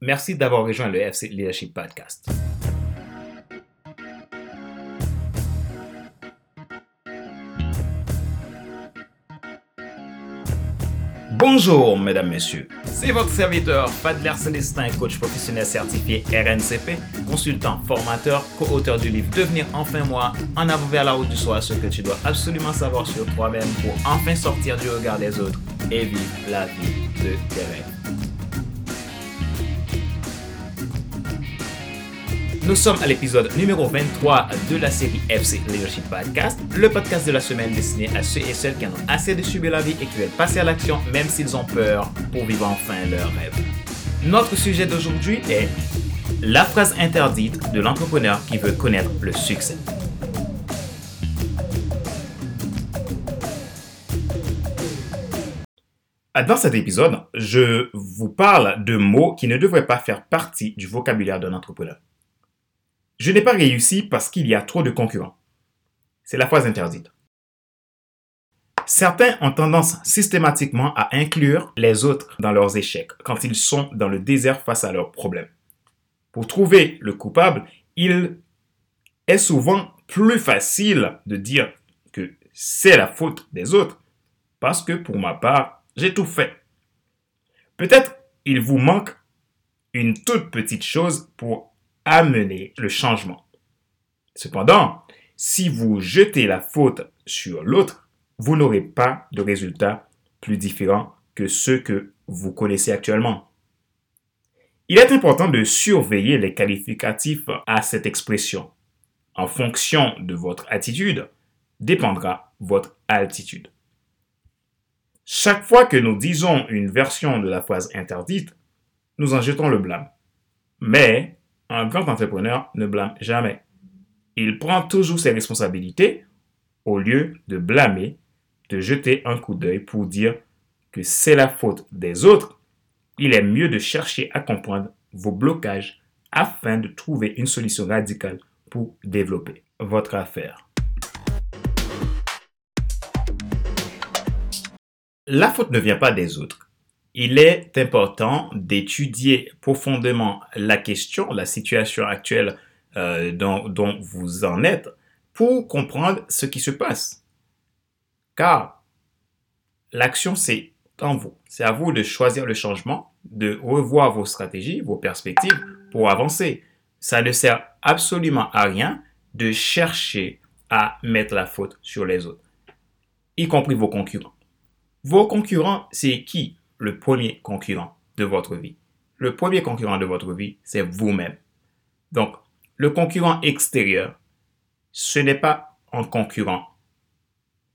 Merci d'avoir rejoint le FC Leadership Podcast. Bonjour, mesdames, messieurs. C'est votre serviteur, Fadler Célestin, coach professionnel certifié RNCP, consultant, formateur, co-auteur du livre Devenir enfin moi, en avant vers la route du soir, ce que tu dois absolument savoir sur toi-même pour enfin sortir du regard des autres et vivre la vie de tes rêves. Nous sommes à l'épisode numéro 23 de la série FC Leadership Podcast, le podcast de la semaine destiné à ceux et celles qui en ont assez de subir la vie et qui veulent passer à l'action même s'ils ont peur pour vivre enfin leur rêve. Notre sujet d'aujourd'hui est la phrase interdite de l'entrepreneur qui veut connaître le succès. Dans cet épisode, je vous parle de mots qui ne devraient pas faire partie du vocabulaire d'un entrepreneur. Je n'ai pas réussi parce qu'il y a trop de concurrents. C'est la phrase interdite. Certains ont tendance systématiquement à inclure les autres dans leurs échecs quand ils sont dans le désert face à leurs problèmes. Pour trouver le coupable, il est souvent plus facile de dire que c'est la faute des autres parce que pour ma part, j'ai tout fait. Peut-être il vous manque une toute petite chose pour amener le changement. Cependant, si vous jetez la faute sur l'autre, vous n'aurez pas de résultats plus différents que ceux que vous connaissez actuellement. Il est important de surveiller les qualificatifs à cette expression. En fonction de votre attitude, dépendra votre altitude. Chaque fois que nous disons une version de la phrase interdite, nous en jetons le blâme. Mais un grand entrepreneur ne blâme jamais. Il prend toujours ses responsabilités au lieu de blâmer, de jeter un coup d'œil pour dire que c'est la faute des autres. Il est mieux de chercher à comprendre vos blocages afin de trouver une solution radicale pour développer votre affaire. La faute ne vient pas des autres il est important d'étudier profondément la question, la situation actuelle euh, dont, vous en êtes, pour comprendre ce qui se passe. Car l'action, c'est en vous. C'est à vous de choisir le changement, de revoir vos stratégies, vos perspectives pour avancer. Ça ne sert absolument à rien de chercher à mettre la faute sur les autres, y compris vos concurrents. Vos concurrents, c'est qui? Le premier concurrent de votre vie. Le premier concurrent de votre vie, c'est vous-même. Donc, le concurrent extérieur, ce n'est pas un concurrent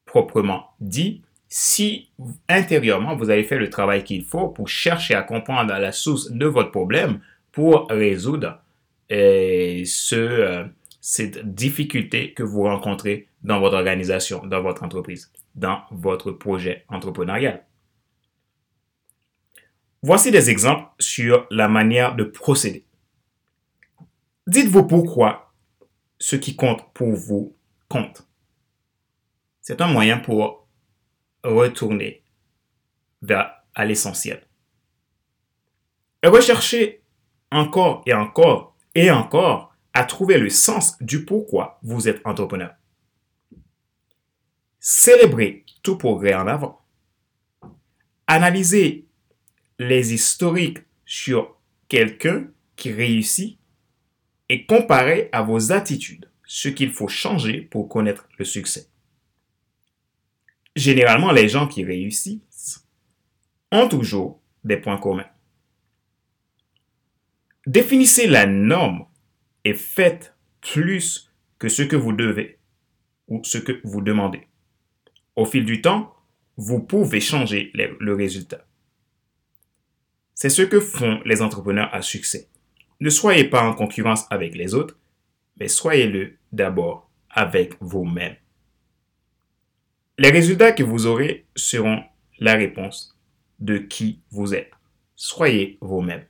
proprement dit si intérieurement vous avez fait le travail qu'il faut pour chercher à comprendre la source de votre problème pour résoudre ce, euh, cette difficulté que vous rencontrez dans votre organisation, dans votre entreprise, dans votre projet entrepreneurial. Voici des exemples sur la manière de procéder. Dites-vous pourquoi ce qui compte pour vous compte. C'est un moyen pour retourner vers à l'essentiel. Et recherchez encore et encore et encore à trouver le sens du pourquoi vous êtes entrepreneur. Célébrez tout progrès en avant. Analysez les historiques sur quelqu'un qui réussit et comparer à vos attitudes ce qu'il faut changer pour connaître le succès. Généralement, les gens qui réussissent ont toujours des points communs. Définissez la norme et faites plus que ce que vous devez ou ce que vous demandez. Au fil du temps, vous pouvez changer le résultat. C'est ce que font les entrepreneurs à succès. Ne soyez pas en concurrence avec les autres, mais soyez-le d'abord avec vous-même. Les résultats que vous aurez seront la réponse de qui vous êtes. Soyez vous-même.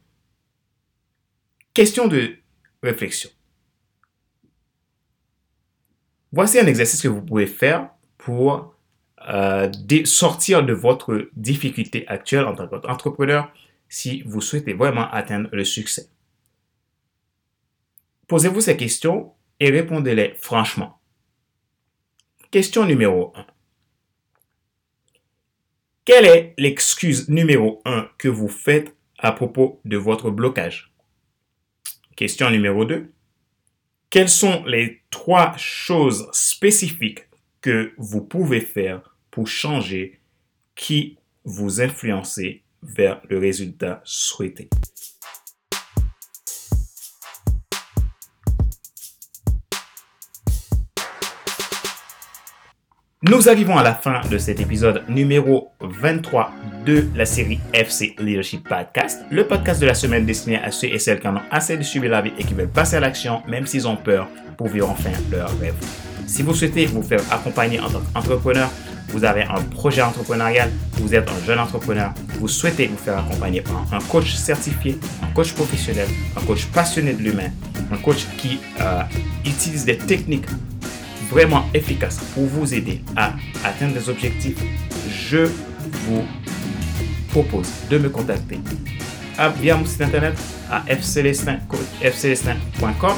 Question de réflexion. Voici un exercice que vous pouvez faire pour euh, sortir de votre difficulté actuelle en tant qu'entrepreneur si vous souhaitez vraiment atteindre le succès. Posez-vous ces questions et répondez-les franchement. Question numéro 1. Quelle est l'excuse numéro 1 que vous faites à propos de votre blocage? Question numéro 2. Quelles sont les trois choses spécifiques que vous pouvez faire pour changer qui vous influencez vers le résultat souhaité? Nous arrivons à la fin de cet épisode numéro 23 de la série FC Leadership Podcast, le podcast de la semaine destiné à ceux et celles qui en ont assez de suivre la vie et qui veulent passer à l'action, même s'ils ont peur, pour vivre enfin leur rêve. Si vous souhaitez vous faire accompagner en tant qu'entrepreneur, vous avez un projet entrepreneurial, vous êtes un jeune entrepreneur, vous souhaitez vous faire accompagner par un coach certifié, un coach professionnel, un coach passionné de l'humain, un coach qui euh, utilise des techniques vraiment efficace pour vous aider à atteindre des objectifs, je vous propose de me contacter via mon site internet à fcelestin.com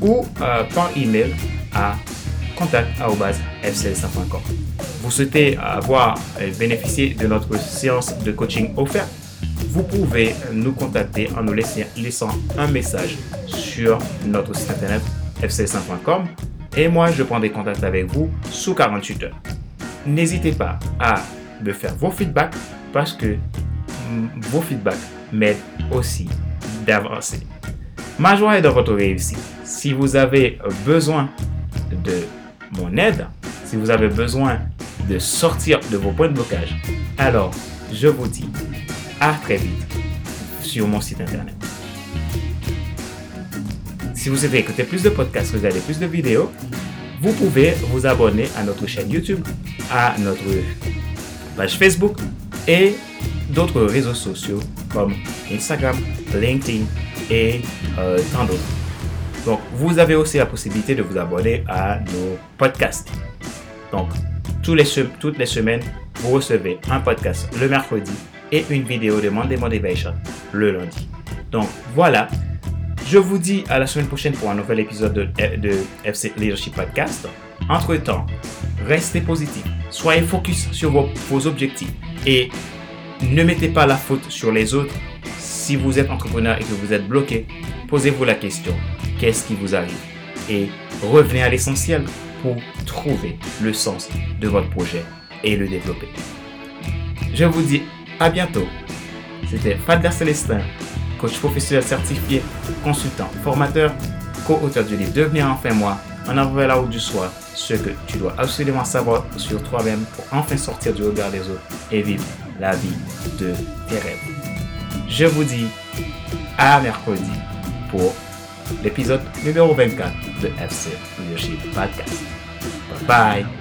ou euh, par email à contact.fcelestin.com. Vous souhaitez avoir bénéficié de notre séance de coaching offerte vous pouvez nous contacter en nous laissant un message sur notre site internet fcelestin.com et moi, je prends des contacts avec vous sous 48 heures. N'hésitez pas à me faire vos feedbacks parce que vos feedbacks m'aident aussi d'avancer. Ma joie est dans votre réussite. Si vous avez besoin de mon aide, si vous avez besoin de sortir de vos points de blocage, alors je vous dis à très vite sur mon site internet. Si vous souhaitez écouter plus de podcasts, regarder plus de vidéos, vous pouvez vous abonner à notre chaîne YouTube, à notre page Facebook et d'autres réseaux sociaux comme Instagram, LinkedIn et euh, tant d'autres. Donc, vous avez aussi la possibilité de vous abonner à nos podcasts. Donc, les toutes les semaines, vous recevez un podcast le mercredi et une vidéo de Monday Motivation le lundi. Donc, voilà. Je vous dis à la semaine prochaine pour un nouvel épisode de, FC Leadership Podcast. Entre-temps, restez positif, soyez focus sur vos, vos objectifs et ne mettez pas la faute sur les autres. Si vous êtes entrepreneur et que vous êtes bloqué, posez-vous la question, qu'est-ce qui vous arrive Et revenez à l'essentiel pour trouver le sens de votre projet et le développer. Je vous dis à bientôt. C'était Fadler Célestin coach professionnel certifié, consultant, formateur, co-auteur du livre Devenir enfin moi, en avant la du soir, ce que tu dois absolument savoir sur toi-même pour enfin sortir du regard des autres et vivre la vie de tes rêves. Je vous dis à mercredi pour l'épisode numéro 24 de FC Leadership Podcast. Bye bye!